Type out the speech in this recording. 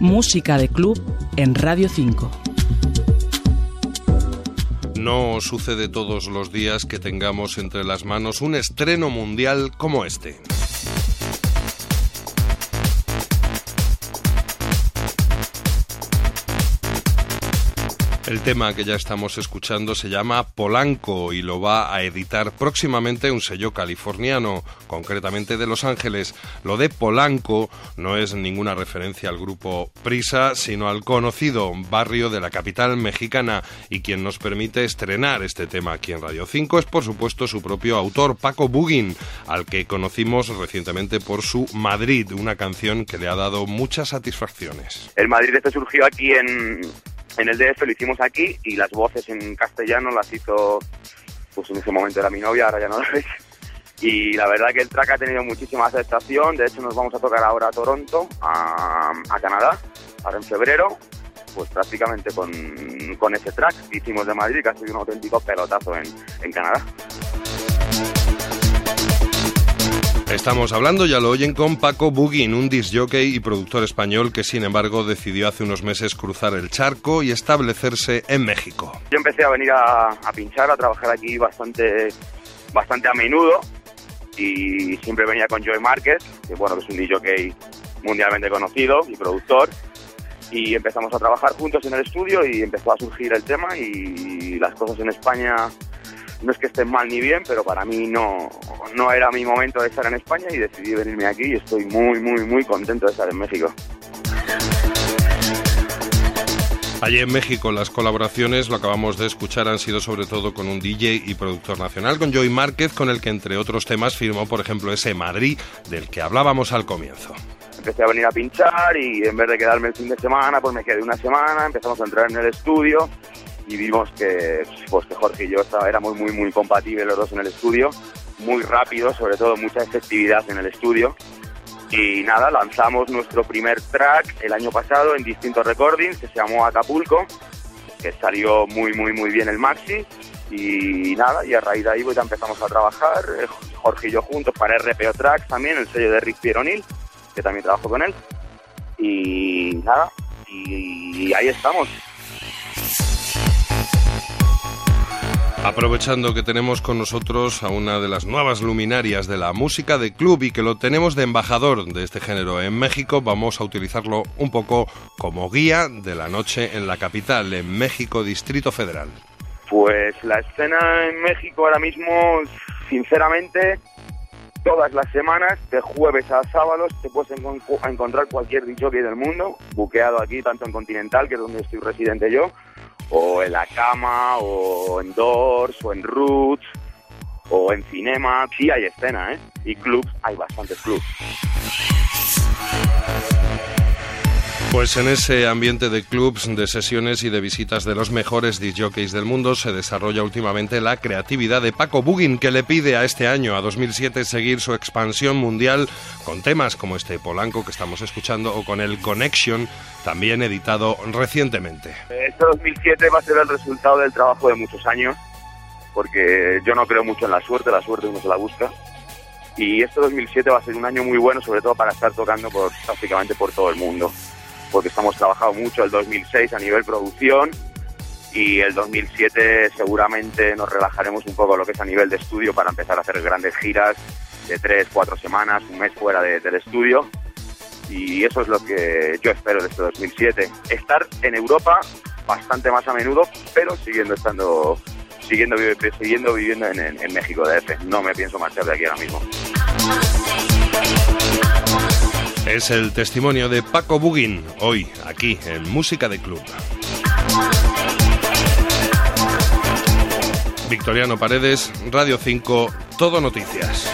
Música de club en Radio 5. No sucede todos los días que tengamos entre las manos un estreno mundial como este. El tema que ya estamos escuchando se llama Polanco y lo va a editar próximamente un sello californiano, concretamente de Los Ángeles. Lo de Polanco no es ninguna referencia al grupo Prisa, sino al conocido barrio de la capital mexicana y quien nos permite estrenar este tema aquí en Radio 5 es por supuesto su propio autor, Paco Bugin, al que conocimos recientemente por su Madrid, una canción que le ha dado muchas satisfacciones. El Madrid este surgió aquí en en el DF lo hicimos aquí y las voces en castellano las hizo, pues en ese momento era mi novia, ahora ya no la ves. Y la verdad que el track ha tenido muchísima aceptación, de hecho nos vamos a tocar ahora a Toronto, a, Canadá, ahora en febrero, pues prácticamente con, con ese track que hicimos de Madrid, que ha sido un auténtico pelotazo en, en Canadá. Estamos hablando, ya lo oyen, con Paco Bugin, un disjockey y productor español que sin embargo decidió hace unos meses cruzar el charco y establecerse en México. Yo empecé a venir a, pinchar, a trabajar aquí bastante, bastante a menudo y siempre venía con Joey Márquez, que bueno, que es un disjockey mundialmente conocido y productor y empezamos a trabajar juntos en el estudio y empezó a surgir el tema y las cosas en España no es que estén mal ni bien, pero para mí no, no era mi momento de estar en España y decidí venirme aquí y estoy muy, muy, muy contento de estar en México. Allí en México las colaboraciones, lo acabamos de escuchar, han sido sobre todo con un DJ y productor nacional, con Joey Márquez, con el que entre otros temas firmó, por ejemplo, ese Madrid del que hablábamos al comienzo. Empecé a venir a pinchar y en vez de quedarme el fin de semana, pues me quedé una semana, empezamos a entrar en el estudio y vimos que, pues, que Jorge y yo éramos muy, muy compatibles los dos en el estudio, muy rápido, sobre todo mucha efectividad en el estudio. Y nada, lanzamos nuestro primer track el año pasado en distintos recordings que se llamó Acapulco, que salió muy, muy, muy bien el maxi. Y nada, y a raíz de ahí pues ya empezamos a trabajar, eh, Jorge y yo juntos para RPO Tracks también, el sello de Rick Pieronil, que también trabajo con él. Y nada, y ahí estamos, Aprovechando que tenemos con nosotros a una de las nuevas luminarias de la música de club y que lo tenemos de embajador de este género en México, vamos a utilizarlo un poco como guía de la noche en la capital, en México, Distrito Federal. Pues la escena en México ahora mismo, sinceramente, todas las semanas, de jueves a sábados, te puedes encontrar cualquier que del mundo, buqueado aquí, tanto en Continental, que es donde estoy residente yo, o en la cama, o en Doors, o en Roots, o en Cinema. Sí hay escena, ¿eh? Y clubs, hay bastantes clubs. Pues en ese ambiente de clubs, de sesiones y de visitas de los mejores DJs del mundo se desarrolla últimamente la creatividad de Paco Bugin, que le pide a este año, a 2007, seguir su expansión mundial con temas como este Polanco que estamos escuchando o con el Connection, también editado recientemente. Este 2007 va a ser el resultado del trabajo de muchos años, porque yo no creo mucho en la suerte, la suerte uno se la busca. Y este 2007 va a ser un año muy bueno, sobre todo para estar tocando por, prácticamente por todo el mundo porque estamos trabajando mucho el 2006 a nivel producción y el 2007 seguramente nos relajaremos un poco lo que es a nivel de estudio para empezar a hacer grandes giras de tres, cuatro semanas, un mes fuera del estudio y eso es lo que yo espero de este 2007. Estar en Europa bastante más a menudo, pero siguiendo estando, siguiendo, siguiendo viviendo en, en México DF. No me pienso marchar de aquí ahora mismo. Es el testimonio de Paco Bugin, hoy aquí en Música de Club. Victoriano Paredes, Radio 5, Todo Noticias.